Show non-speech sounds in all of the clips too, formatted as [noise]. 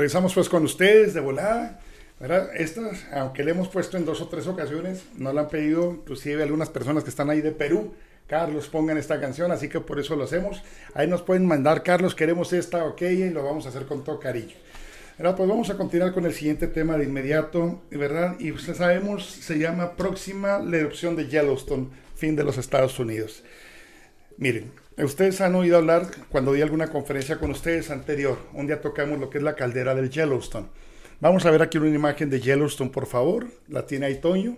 Regresamos pues con ustedes de volada. ¿verdad? Estas, aunque le hemos puesto en dos o tres ocasiones, no la han pedido, inclusive algunas personas que están ahí de Perú. Carlos, pongan esta canción, así que por eso lo hacemos. Ahí nos pueden mandar, Carlos, queremos esta, ok, y lo vamos a hacer con todo cariño. ¿verdad? Pues vamos a continuar con el siguiente tema de inmediato, ¿verdad? Y usted sabemos, se llama Próxima la erupción de Yellowstone, fin de los Estados Unidos. Miren, ustedes han oído hablar, cuando di alguna conferencia con ustedes anterior, un día tocamos lo que es la caldera del Yellowstone. Vamos a ver aquí una imagen de Yellowstone, por favor. La tiene ahí Toño.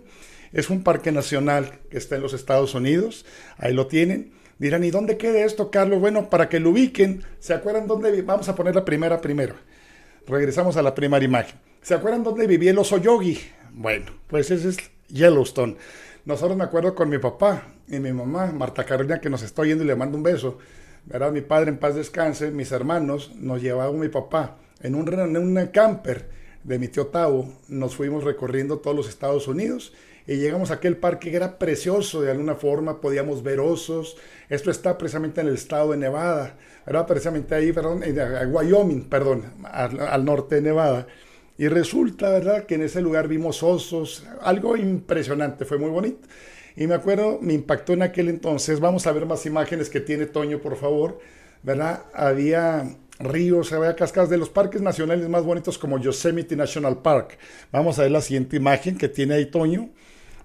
Es un parque nacional que está en los Estados Unidos. Ahí lo tienen. Dirán, ¿y dónde queda esto, Carlos? Bueno, para que lo ubiquen, ¿se acuerdan dónde? Vamos a poner la primera primero. Regresamos a la primera imagen. ¿Se acuerdan dónde vivía el oso yogi? Bueno, pues ese es Yellowstone. Nosotros me acuerdo con mi papá y mi mamá, Marta Carolina, que nos está oyendo y le mando un beso. ¿verdad? Mi padre en paz descanse, mis hermanos, nos llevaban mi papá en un, camper de mi tío Tavo. Nos fuimos recorriendo todos los Estados Unidos y llegamos a aquel parque que era precioso de alguna forma, podíamos ver osos. Esto está precisamente en el estado de Nevada, ¿verdad? Precisamente ahí, perdón, en Wyoming, perdón, al norte de Nevada. Y resulta, ¿verdad?, que en ese lugar vimos osos, algo impresionante, fue muy bonito. Y me acuerdo, me impactó en aquel entonces, vamos a ver más imágenes que tiene Toño, por favor, ¿verdad? Había ríos, había cascadas de los parques nacionales más bonitos como Yosemite National Park. Vamos a ver la siguiente imagen que tiene ahí Toño,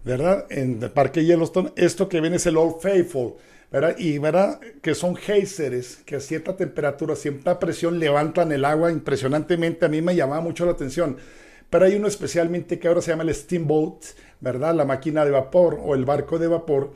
¿verdad? En el Parque Yellowstone, esto que ven es el Old Faithful. ¿Verdad? Y ¿verdad? que son geysers que a cierta temperatura, a cierta presión levantan el agua impresionantemente. A mí me llamaba mucho la atención. Pero hay uno especialmente que ahora se llama el steamboat, ¿verdad? La máquina de vapor o el barco de vapor,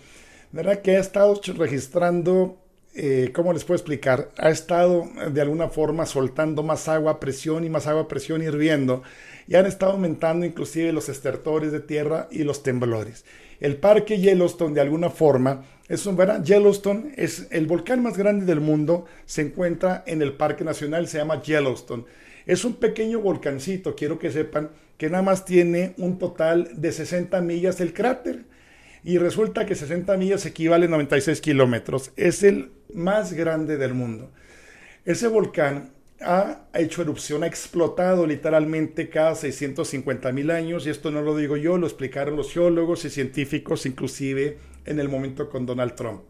¿verdad? Que ha estado registrando, eh, ¿cómo les puedo explicar? Ha estado de alguna forma soltando más agua a presión y más agua a presión hirviendo. Y han estado aumentando inclusive los estertores de tierra y los temblores. El parque Yellowstone de alguna forma es un, ¿verdad? Yellowstone es el volcán más grande del mundo, se encuentra en el Parque Nacional, se llama Yellowstone. Es un pequeño volcancito, quiero que sepan, que nada más tiene un total de 60 millas el cráter. Y resulta que 60 millas equivale a 96 kilómetros. Es el más grande del mundo. Ese volcán ha hecho erupción, ha explotado literalmente cada 650 mil años, y esto no lo digo yo, lo explicaron los geólogos y científicos, inclusive en el momento con Donald Trump.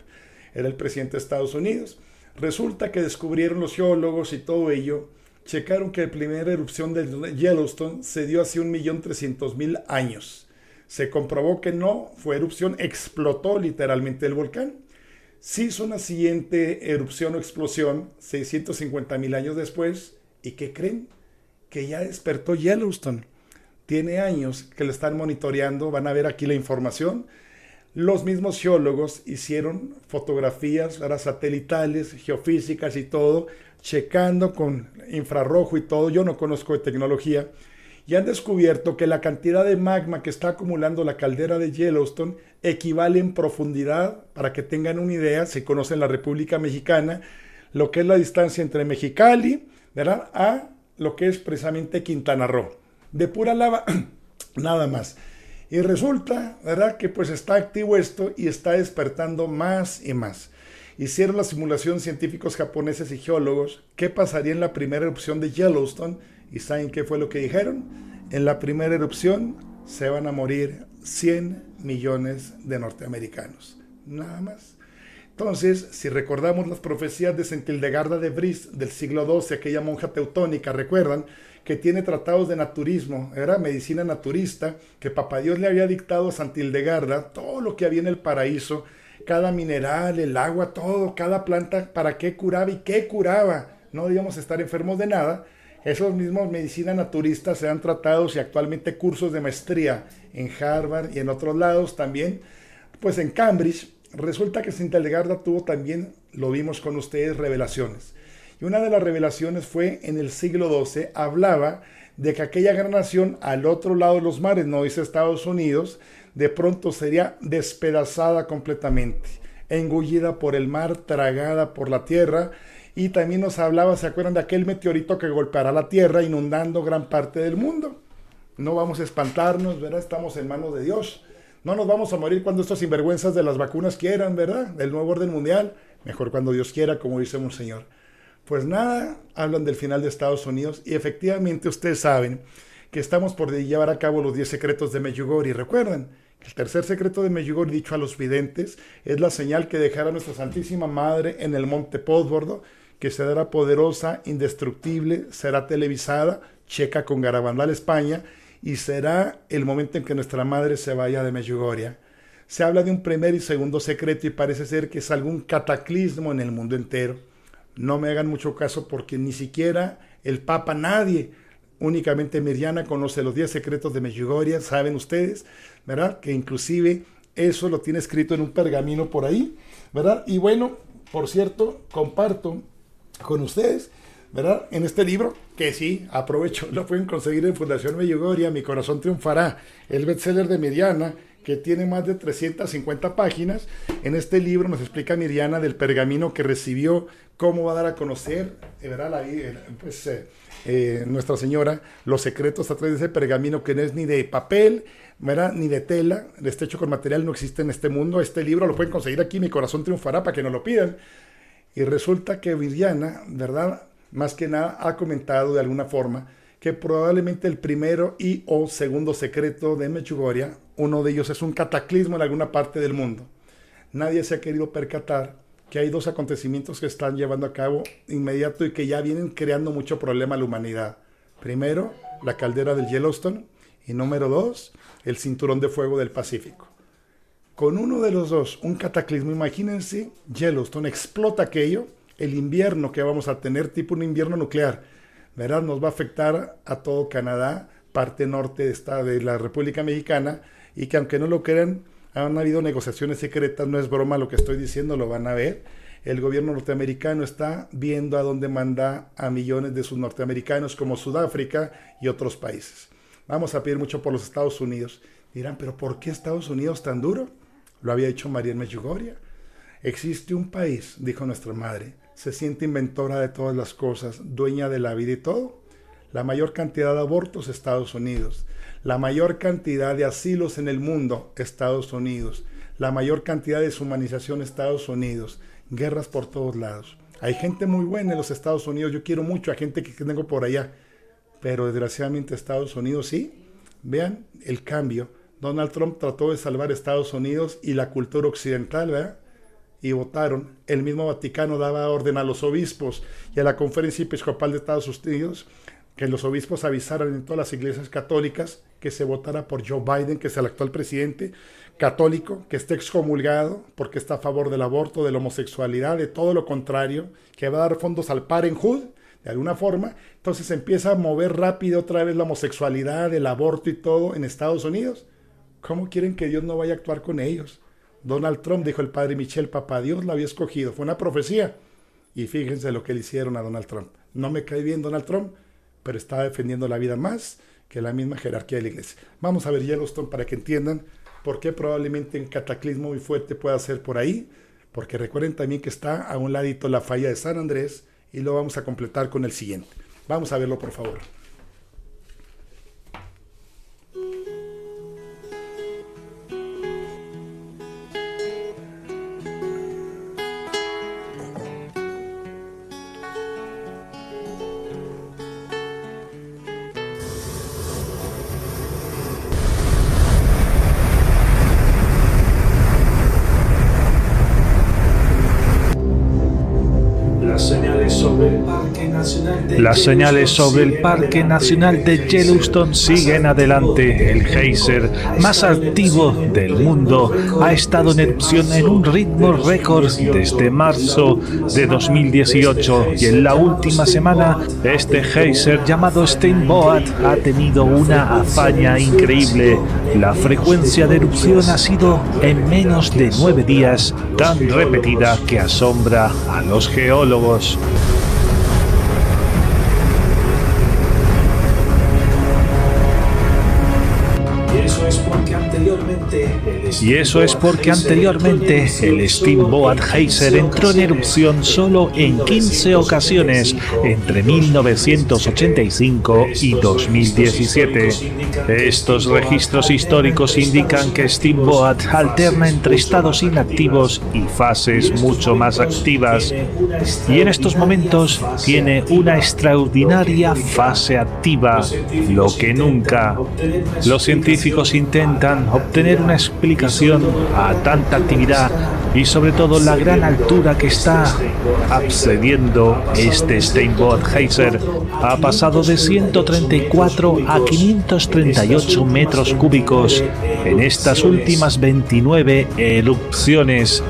Era el presidente de Estados Unidos. Resulta que descubrieron los geólogos y todo ello, checaron que la primera erupción de Yellowstone se dio hace 1.300.000 años. Se comprobó que no fue erupción, explotó literalmente el volcán. Se hizo una siguiente erupción o explosión 650.000 años después. ¿Y qué creen? Que ya despertó Yellowstone. Tiene años que lo están monitoreando. Van a ver aquí la información. Los mismos geólogos hicieron fotografías satelitales, geofísicas y todo, checando con infrarrojo y todo. Yo no conozco de tecnología. Y han descubierto que la cantidad de magma que está acumulando la caldera de Yellowstone equivale en profundidad, para que tengan una idea, se conoce en la República Mexicana, lo que es la distancia entre Mexicali, ¿verdad? A lo que es precisamente Quintana Roo. De pura lava, [clears throat] nada más. Y resulta, ¿verdad? Que pues está activo esto y está despertando más y más. Hicieron la simulación científicos japoneses y geólogos qué pasaría en la primera erupción de Yellowstone y ¿saben qué fue lo que dijeron? En la primera erupción se van a morir 100 millones de norteamericanos. Nada más. Entonces, si recordamos las profecías de Sentildegarda de Bris del siglo XII, aquella monja teutónica, recuerdan, que tiene tratados de naturismo, era medicina naturista, que Papá Dios le había dictado a Santildegarda todo lo que había en el paraíso, cada mineral, el agua, todo, cada planta, para qué curaba y qué curaba. No debíamos estar enfermos de nada. Esos mismos medicina naturistas se han tratado y actualmente cursos de maestría en Harvard y en otros lados también. Pues en Cambridge, resulta que Santildegarda tuvo también, lo vimos con ustedes, revelaciones. Y una de las revelaciones fue en el siglo XII, hablaba de que aquella gran nación al otro lado de los mares, no dice Estados Unidos, de pronto sería despedazada completamente, engullida por el mar, tragada por la tierra. Y también nos hablaba, ¿se acuerdan de aquel meteorito que golpeará la tierra inundando gran parte del mundo? No vamos a espantarnos, ¿verdad? Estamos en manos de Dios. No nos vamos a morir cuando estos sinvergüenzas de las vacunas quieran, ¿verdad? Del nuevo orden mundial. Mejor cuando Dios quiera, como dice un señor. Pues nada, hablan del final de Estados Unidos y efectivamente ustedes saben que estamos por llevar a cabo los 10 secretos de Medjugorje. Recuerden el tercer secreto de Medjugorje, dicho a los videntes, es la señal que dejará nuestra Santísima Madre en el monte Pósbordo, que será poderosa, indestructible, será televisada, checa con Garabandal España, y será el momento en que nuestra Madre se vaya de Medjugorje. Se habla de un primer y segundo secreto y parece ser que es algún cataclismo en el mundo entero. No me hagan mucho caso porque ni siquiera el Papa, nadie, únicamente Miriana conoce los 10 secretos de Medjugorje, saben ustedes, ¿verdad? Que inclusive eso lo tiene escrito en un pergamino por ahí, ¿verdad? Y bueno, por cierto, comparto con ustedes, ¿verdad? En este libro, que sí, aprovecho, [laughs] lo pueden conseguir en Fundación Medjugorje, Mi Corazón Triunfará, el bestseller de Miriana, que tiene más de 350 páginas. En este libro nos explica Miriana del pergamino que recibió, cómo va a dar a conocer, eh, ¿verdad? Eh, pues, eh, Nuestra Señora los secretos a través de ese pergamino que no es ni de papel, ¿verdad? ni de tela, este hecho con material no existe en este mundo. Este libro lo pueden conseguir aquí, Mi Corazón Triunfará, para que nos lo pidan. Y resulta que Miriana, ¿verdad? Más que nada ha comentado de alguna forma que probablemente el primero y o segundo secreto de Mechugoria, uno de ellos es un cataclismo en alguna parte del mundo. Nadie se ha querido percatar que hay dos acontecimientos que están llevando a cabo inmediato y que ya vienen creando mucho problema a la humanidad. Primero, la caldera del Yellowstone y número dos, el cinturón de fuego del Pacífico. Con uno de los dos, un cataclismo, imagínense, Yellowstone explota aquello, el invierno que vamos a tener, tipo un invierno nuclear, ¿verdad? Nos va a afectar a todo Canadá, parte norte de, esta, de la República Mexicana, y que aunque no lo crean, han habido negociaciones secretas, no es broma lo que estoy diciendo, lo van a ver. El gobierno norteamericano está viendo a dónde manda a millones de sus norteamericanos como Sudáfrica y otros países. Vamos a pedir mucho por los Estados Unidos. Dirán, pero ¿por qué Estados Unidos tan duro? Lo había dicho María Medjugorje. Existe un país, dijo nuestra madre, se siente inventora de todas las cosas, dueña de la vida y todo. La mayor cantidad de abortos, Estados Unidos. La mayor cantidad de asilos en el mundo, Estados Unidos. La mayor cantidad de deshumanización, Estados Unidos. Guerras por todos lados. Hay gente muy buena en los Estados Unidos. Yo quiero mucho a gente que tengo por allá. Pero desgraciadamente Estados Unidos sí. Vean el cambio. Donald Trump trató de salvar Estados Unidos y la cultura occidental, ¿verdad? y votaron, el mismo Vaticano daba orden a los obispos y a la Conferencia Episcopal de Estados Unidos que los obispos avisaran en todas las iglesias católicas que se votara por Joe Biden, que es el actual presidente católico, que esté excomulgado porque está a favor del aborto, de la homosexualidad, de todo lo contrario, que va a dar fondos al Parenthood, de alguna forma. Entonces empieza a mover rápido otra vez la homosexualidad, el aborto y todo en Estados Unidos. ¿Cómo quieren que Dios no vaya a actuar con ellos? Donald Trump, dijo el padre Michel, papá Dios lo había escogido. Fue una profecía. Y fíjense lo que le hicieron a Donald Trump. No me cae bien Donald Trump, pero está defendiendo la vida más que la misma jerarquía de la iglesia. Vamos a ver Yellowstone para que entiendan por qué probablemente un cataclismo muy fuerte pueda ser por ahí. Porque recuerden también que está a un ladito la falla de San Andrés y lo vamos a completar con el siguiente. Vamos a verlo, por favor. Las señales sobre el Parque Nacional de Yellowstone siguen adelante. El geyser más activo del mundo ha estado en erupción en un ritmo récord desde marzo de 2018 y en la última semana este geyser llamado Steinboat ha tenido una hazaña increíble. La frecuencia de erupción ha sido en menos de nueve días tan repetida que asombra a los geólogos. Y eso es porque anteriormente el Steamboat Geyser entró en erupción solo en 15 ocasiones entre 1985 y 2017. Estos registros históricos indican que Steamboat alterna entre estados inactivos y fases mucho más activas y en estos momentos tiene una extraordinaria fase activa, lo que nunca. Los científicos intentan obtener una explicación a tanta actividad y sobre todo la gran altura que está accediendo este Steamboat Geyser ha pasado de 134 a 538 metros cúbicos en estas últimas 29 erupciones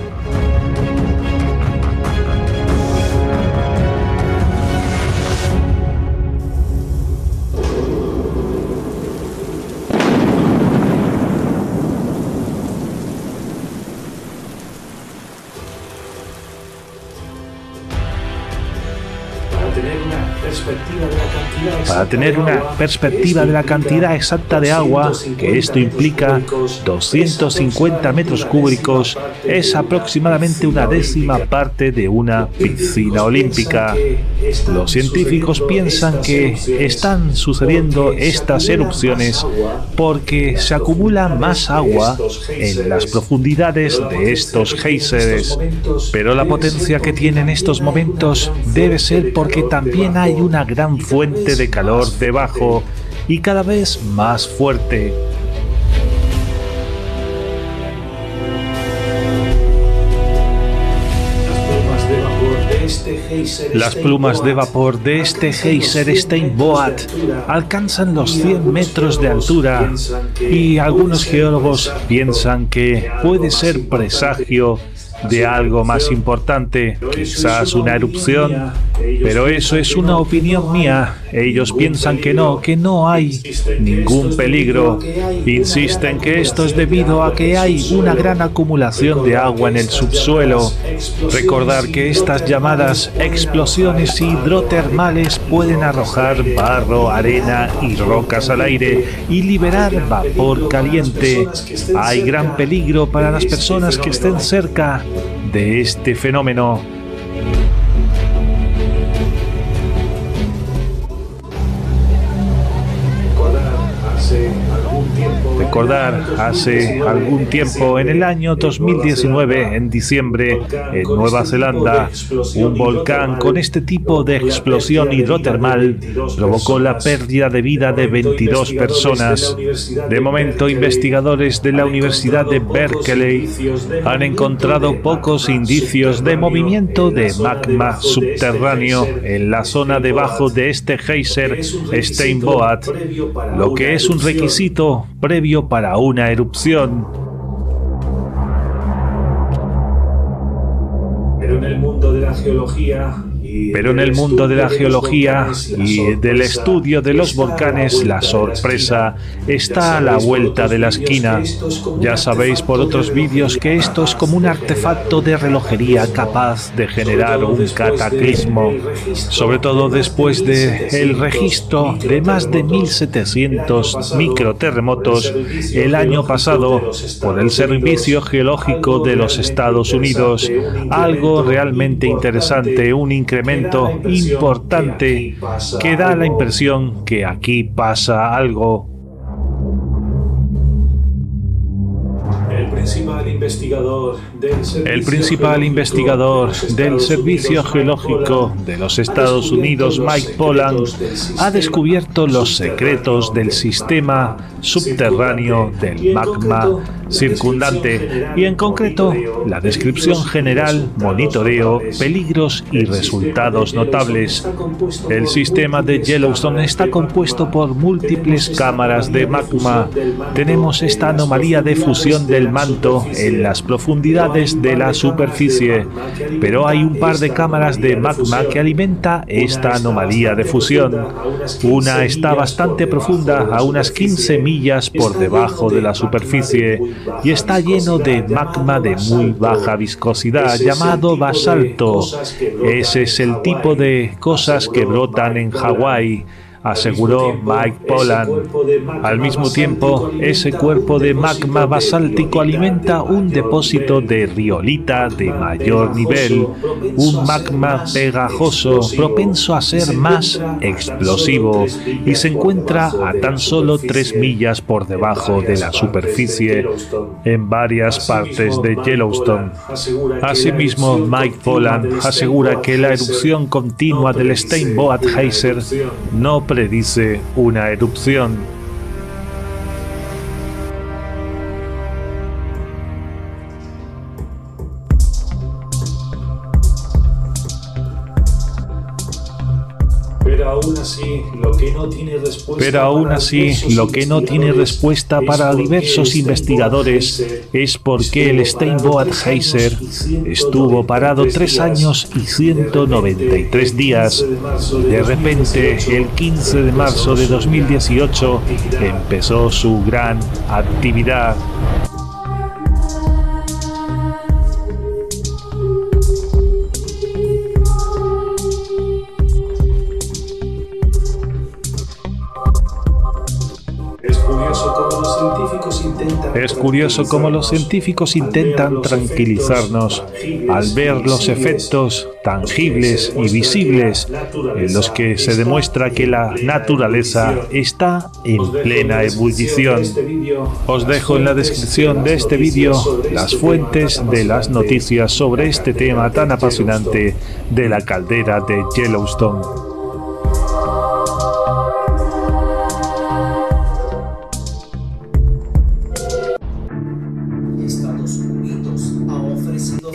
tener una perspectiva de la cantidad exacta de agua que esto implica, 250 metros cúbicos es aproximadamente una décima parte de una piscina olímpica. Los científicos piensan que están sucediendo estas erupciones porque se acumula más agua en las profundidades de estos geysers, pero la potencia que tienen estos momentos debe ser porque también hay una gran fuente de calor debajo y cada vez más fuerte. Las plumas de vapor de este geyser Steinboat alcanzan los 100 metros de altura. y algunos geólogos piensan que puede ser presagio de algo más importante, quizás una erupción, pero eso es una opinión mía. Ellos piensan que no, que no hay ningún peligro. Insisten que esto es debido a que hay una gran acumulación de agua en el subsuelo. Recordar que estas llamadas explosiones hidrotermales pueden arrojar barro, arena y rocas al aire y liberar vapor caliente. Hay gran peligro para las personas que estén cerca de este fenómeno. Recordar hace algún tiempo, en el año 2019, en diciembre, en Nueva Zelanda, un volcán con este tipo de explosión hidrotermal provocó la pérdida de vida de 22 personas. De momento, investigadores de la Universidad de Berkeley han encontrado pocos indicios de movimiento de magma subterráneo en la zona debajo de este geyser Steinboat, lo que es un requisito previo para una erupción. Pero en el mundo de la geología pero en el mundo de la geología y del estudio de los volcanes, la sorpresa está a la vuelta de la esquina. Ya sabéis por otros vídeos que esto es como un artefacto de relojería capaz de generar un cataclismo, sobre todo después de el registro de más de 1700 microterremotos el año pasado por el Servicio Geológico de los Estados Unidos, algo realmente interesante, un importante que da la impresión que aquí pasa algo. El principal investigador del Servicio Geológico de los Estados Unidos, Mike Pollan, ha descubierto los secretos del sistema subterráneo del magma circundante y en concreto la descripción general, monitoreo, peligros y resultados notables. El sistema de Yellowstone está compuesto por múltiples cámaras de magma. Tenemos esta anomalía de fusión del manto en las profundidades de la superficie, pero hay un par de cámaras de magma que alimenta esta anomalía de fusión. Una está bastante profunda, a unas 15 millas por debajo de la superficie, y está lleno de magma de muy baja viscosidad llamado basalto. Ese es el tipo de cosas que brotan en Hawái aseguró Mike Pollan. Al mismo tiempo, ese cuerpo de magma basáltico alimenta un depósito de riolita de mayor nivel, un magma pegajoso propenso a ser más explosivo y se encuentra a tan solo 3 millas por debajo de la superficie en varias partes de Yellowstone. Asimismo, Mike Pollan asegura que la erupción continua del Steinboat Geyser no predice una erupción. Pero aún así, lo que no tiene respuesta para diversos investigadores es por qué el Steinboat Geyser estuvo parado tres años y 193 días. De repente, el 15 de marzo de 2018, empezó su gran actividad. Es curioso cómo los científicos intentan tranquilizarnos al ver los efectos tangibles y visibles en los que se demuestra que la naturaleza está en plena ebullición. Os dejo en la descripción de este vídeo las fuentes de las noticias sobre este tema tan apasionante de la caldera de Yellowstone.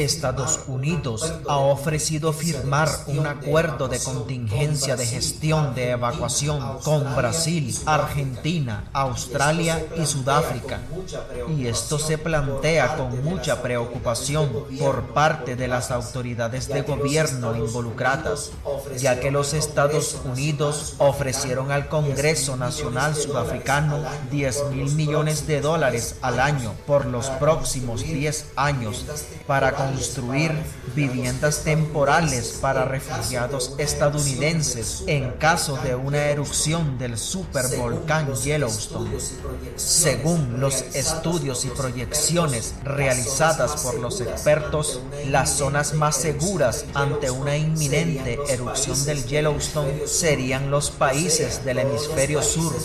Estados Unidos ha ofrecido firmar un acuerdo de contingencia de gestión de evacuación con Brasil, Argentina, Australia y Sudáfrica. Y esto se plantea con mucha preocupación por parte de las autoridades de gobierno involucradas, ya que los Estados Unidos ofrecieron al Congreso Nacional Sudafricano 10 mil millones de dólares al año por los próximos 10 años para construir viviendas temporales para refugiados estadounidenses en caso de una erupción del supervolcán Yellowstone. Según los estudios y proyecciones realizadas por los expertos, las zonas más seguras ante una inminente erupción del Yellowstone serían los países del hemisferio sur,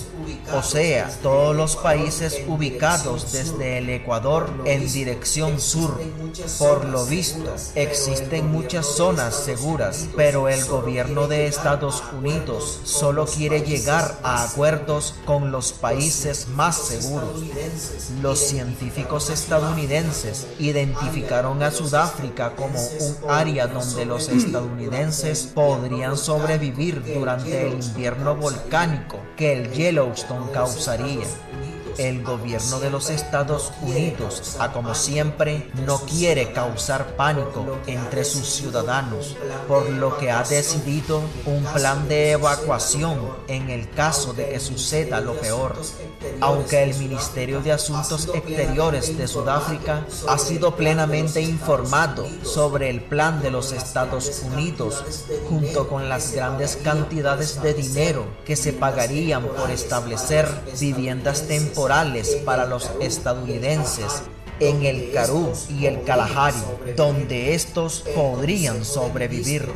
o sea, todos los países ubicados desde el Ecuador en dirección sur. Por lo visto, existen muchas zonas seguras, pero el gobierno de Estados Unidos solo quiere llegar a acuerdos con los países más seguros. Los científicos estadounidenses identificaron a Sudáfrica como un área donde los estadounidenses podrían sobrevivir durante el invierno volcánico que el Yellowstone causaría. El gobierno de los Estados Unidos, a como siempre, no quiere causar pánico entre sus ciudadanos, por lo que ha decidido un plan de evacuación en el caso de que suceda lo peor. Aunque el Ministerio de Asuntos Exteriores de Sudáfrica ha sido plenamente informado sobre el plan de los Estados Unidos, junto con las grandes cantidades de dinero que se pagarían por establecer viviendas temporales para los estadounidenses en el Karoo y el Kalahari, donde estos podrían sobrevivir.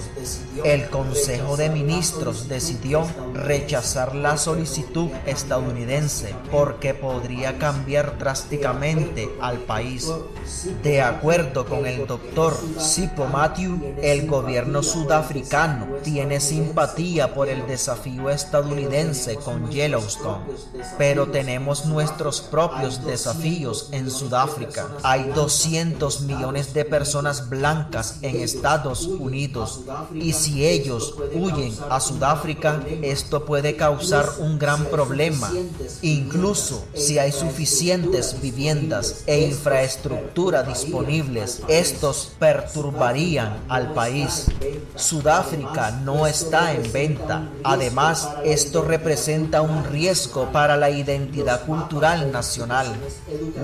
El Consejo de Ministros decidió rechazar la solicitud estadounidense porque podría cambiar drásticamente al país. De acuerdo con el doctor Sipo Matthew, el gobierno sudafricano tiene simpatía por el desafío estadounidense con Yellowstone, pero tenemos nuestros propios desafíos en Sudáfrica. Hay 200 millones de personas blancas en Estados Unidos y si ellos huyen a Sudáfrica, esto puede causar un gran problema. Incluso si hay suficientes viviendas e infraestructura disponibles, estos perturbarían al país. Sudáfrica no está en venta. Además, esto representa un riesgo para la identidad cultural nacional.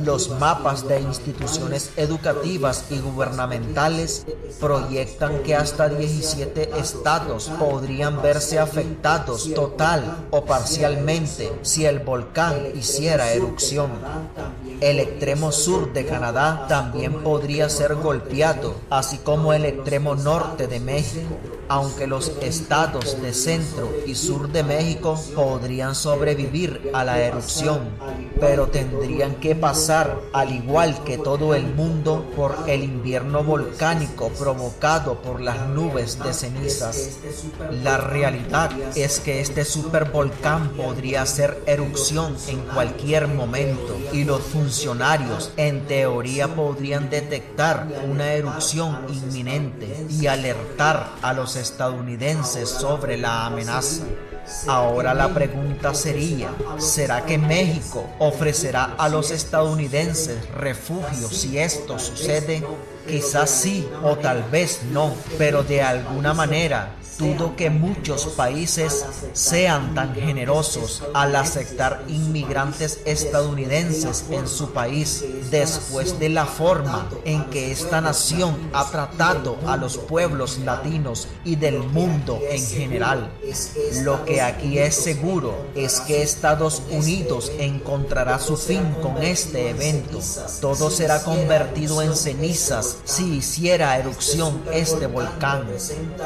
Los mapas de instituciones educativas y gubernamentales proyectan que hasta 17 estados podrían verse afectados total o parcialmente si el volcán hiciera erupción. El extremo sur de Canadá también podría ser golpeado, así como el extremo norte de México aunque los estados de centro y sur de México podrían sobrevivir a la erupción, pero tendrían que pasar, al igual que todo el mundo, por el invierno volcánico provocado por las nubes de cenizas. La realidad es que este supervolcán podría hacer erupción en cualquier momento y los en teoría podrían detectar una erupción inminente y alertar a los estadounidenses sobre la amenaza. Ahora la pregunta sería, ¿será que México ofrecerá a los estadounidenses refugio si esto sucede? Quizás sí o tal vez no, pero de alguna manera dudo que muchos países sean tan generosos al aceptar inmigrantes estadounidenses en su país después de la forma en que esta nación ha tratado a los pueblos latinos y del mundo en general. Lo que aquí es seguro es que Estados Unidos encontrará su fin con este evento. Todo será convertido en cenizas si hiciera erupción este volcán.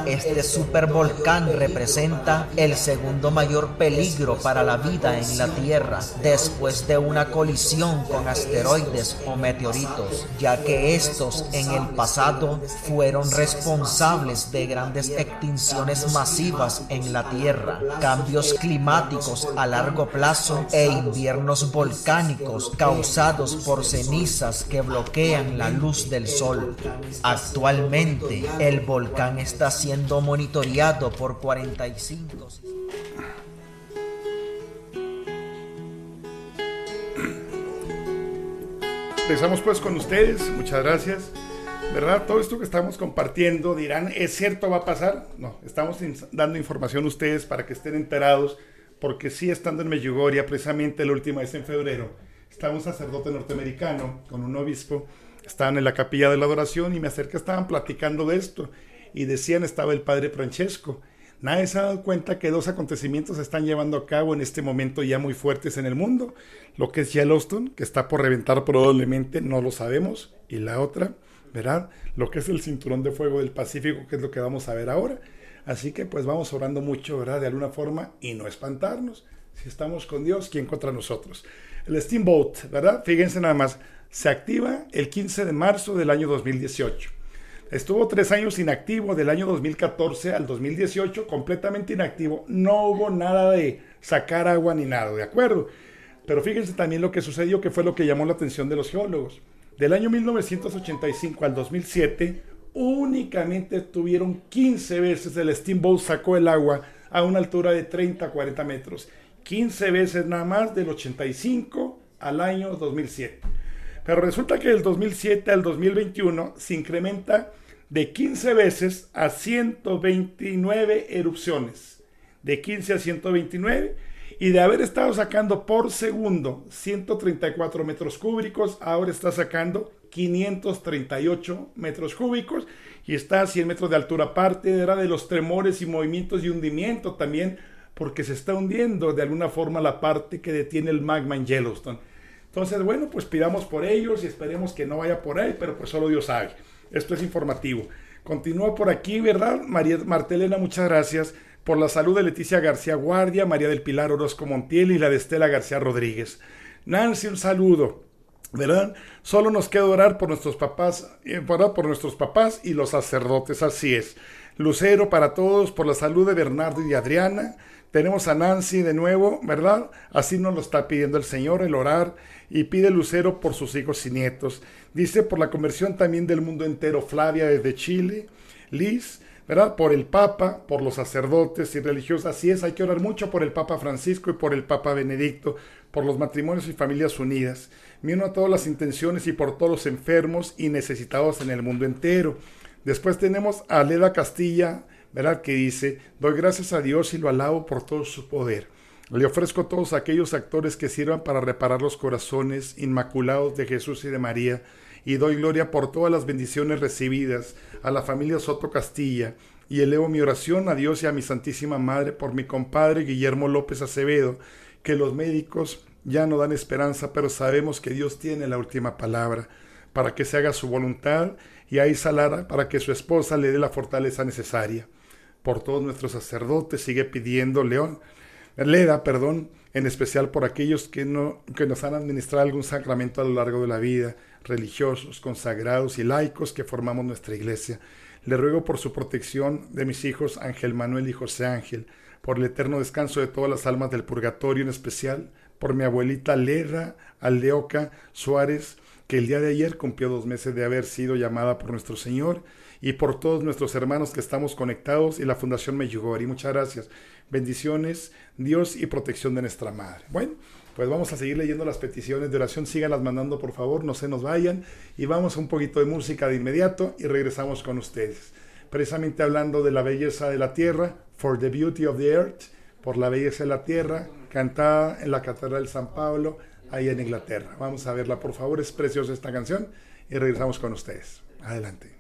Este super volcán representa el segundo mayor peligro para la vida en la Tierra después de una colisión con asteroides o meteoritos, ya que estos en el pasado fueron responsables de grandes extinciones masivas en la Tierra, cambios climáticos a largo plazo e inviernos volcánicos causados por cenizas que bloquean la luz del sol. Actualmente, el volcán está siendo monitoreado por 45. Empezamos pues con ustedes, muchas gracias. ¿Verdad? Todo esto que estamos compartiendo dirán, ¿es cierto va a pasar? No, estamos dando información a ustedes para que estén enterados, porque sí estando en Medjugorje, precisamente la última vez en febrero, estaba un sacerdote norteamericano con un obispo, estaban en la capilla de la adoración y me acerqué, estaban platicando de esto y decían estaba el padre Francesco. Nadie se ha dado cuenta que dos acontecimientos se están llevando a cabo en este momento ya muy fuertes en el mundo. Lo que es Yellowstone, que está por reventar probablemente, no lo sabemos. Y la otra, ¿verdad? Lo que es el cinturón de fuego del Pacífico, que es lo que vamos a ver ahora. Así que pues vamos orando mucho, ¿verdad? De alguna forma y no espantarnos. Si estamos con Dios, ¿quién contra nosotros? El Steamboat, ¿verdad? Fíjense nada más, se activa el 15 de marzo del año 2018. Estuvo tres años inactivo, del año 2014 al 2018, completamente inactivo. No hubo nada de sacar agua ni nada, ¿de acuerdo? Pero fíjense también lo que sucedió, que fue lo que llamó la atención de los geólogos. Del año 1985 al 2007, únicamente tuvieron 15 veces el Steamboat sacó el agua a una altura de 30 40 metros. 15 veces nada más del 85 al año 2007. Pero resulta que del 2007 al 2021 se incrementa de 15 veces a 129 erupciones. De 15 a 129. Y de haber estado sacando por segundo 134 metros cúbicos, ahora está sacando 538 metros cúbicos y está a 100 metros de altura. Aparte era de los tremores y movimientos y hundimiento también, porque se está hundiendo de alguna forma la parte que detiene el magma en Yellowstone. Entonces, bueno, pues pidamos por ellos y esperemos que no vaya por ahí, pero pues solo Dios sabe. Esto es informativo. Continúa por aquí, ¿verdad? María Martelena, muchas gracias por la salud de Leticia García Guardia, María del Pilar Orozco Montiel y la de Estela García Rodríguez. Nancy, un saludo. ¿Verdad? Solo nos queda orar por nuestros papás, eh, por nuestros papás y los sacerdotes, así es. Lucero para todos, por la salud de Bernardo y Adriana. Tenemos a Nancy de nuevo, ¿verdad? Así nos lo está pidiendo el Señor, el orar y pide Lucero por sus hijos y nietos. Dice por la conversión también del mundo entero, Flavia desde Chile, Liz, ¿verdad? Por el Papa, por los sacerdotes y religiosos. Así es, hay que orar mucho por el Papa Francisco y por el Papa Benedicto, por los matrimonios y familias unidas. Miro a todas las intenciones y por todos los enfermos y necesitados en el mundo entero. Después tenemos a Leda Castilla, ¿verdad? Que dice, doy gracias a Dios y lo alabo por todo su poder. Le ofrezco todos aquellos actores que sirvan para reparar los corazones inmaculados de Jesús y de María, y doy gloria por todas las bendiciones recibidas a la familia Soto Castilla, y elevo mi oración a Dios y a mi Santísima Madre por mi compadre Guillermo López Acevedo, que los médicos ya no dan esperanza, pero sabemos que Dios tiene la última palabra, para que se haga su voluntad, y a Isa Lara para que su esposa le dé la fortaleza necesaria. Por todos nuestros sacerdotes sigue pidiendo León Leda, perdón, en especial por aquellos que, no, que nos han administrado algún sacramento a lo largo de la vida, religiosos, consagrados y laicos que formamos nuestra iglesia. Le ruego por su protección de mis hijos Ángel Manuel y José Ángel, por el eterno descanso de todas las almas del purgatorio, en especial por mi abuelita Leda Aldeoca Suárez, que el día de ayer cumplió dos meses de haber sido llamada por nuestro Señor, y por todos nuestros hermanos que estamos conectados y la Fundación Meyugori. Muchas gracias. Bendiciones, Dios y protección de nuestra Madre. Bueno, pues vamos a seguir leyendo las peticiones de oración. Síganlas mandando, por favor, no se nos vayan. Y vamos a un poquito de música de inmediato y regresamos con ustedes. Precisamente hablando de la belleza de la tierra, For the Beauty of the Earth, por la belleza de la tierra, cantada en la Catedral de San Pablo, ahí en Inglaterra. Vamos a verla, por favor, es preciosa esta canción y regresamos con ustedes. Adelante.